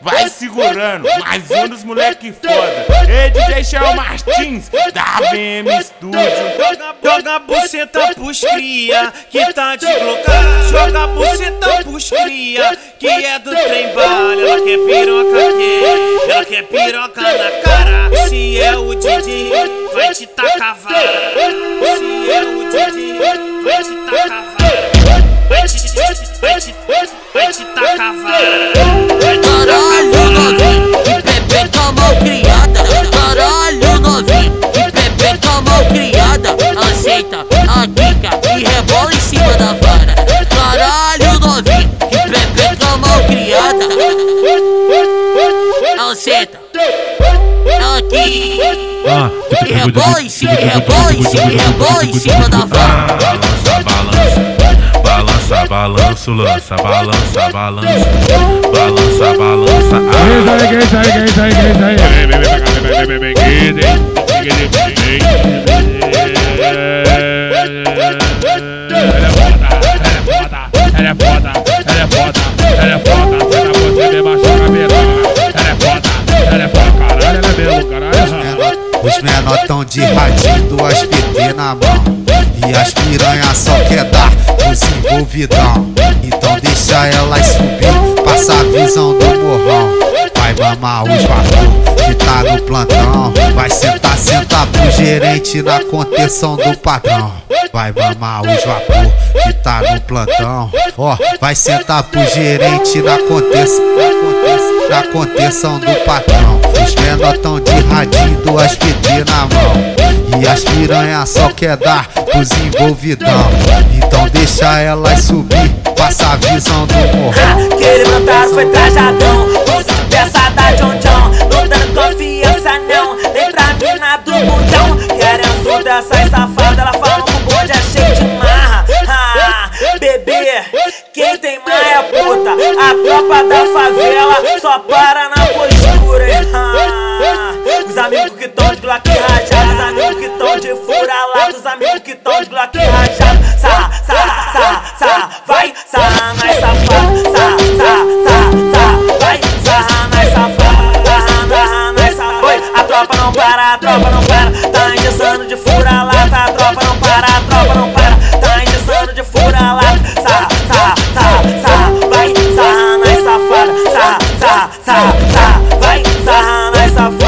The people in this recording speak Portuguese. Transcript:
vai segurando, mais um dos moleque foda. Ei, DJ Shell Martins, da VM Studio. Joga buceta pros cria, que tá de blocar. Joga buceta pros cria, que é do trem bala. Ela quer piroca aqui, ela quer piroca na cara. Se é o Didi, vai te tacar vara. Se é o Didi, vai te tacar vara. Vai te, vai te, vai te tacar vara. senta. Aqui. Ah, e rebola em cima, rebola em cima, rebola em cima da vara balança, balança, lança, balança, balança, balança, balança. Isso aí, isso aí, isso aí, isso aí. Vem, vem, vem, vem, vem, vem, vem, Ela é ela é foda, ela é foda, ela é foda, ela é foda. Menor tão de radinho, duas PT na mão. E as piranha só quer dar os envolvidão. Então deixa elas subir, passa a visão do morrão. Vai mamar os vapor que tá no plantão. Vai sentar, sentar pro gerente na contenção do patrão. Vai mamar os vapor que tá no plantão. Ó, vai sentar pro gerente na contenção, na contenção, do patrão. Os menor tão de radinho, duas PT na mão. E as piranha só quer dar os envolvidão. Então deixa elas subir, passa a visão do morrão. Que ele mandaram foi trajadão peça da John Querendo dessas safadas Ela falando que o bonde é cheio de marra. Ah, Bebê, quem tem mais é puta. A tropa da favela Só para na postura ah, Os amigos que tão de Glock rajado Os amigos que tão de fura lá Os amigos que tão de Glock rajado. Sa, sa, sa, sa Vai, sarra nas safadas a tropa não para Tá engessando de fura lá A tropa não para, a tropa não para Tá engessando de fura lá Sa, sa, sa, sa Vai, sarra nas safadas Sa, sa, sa, sa Vai, sarra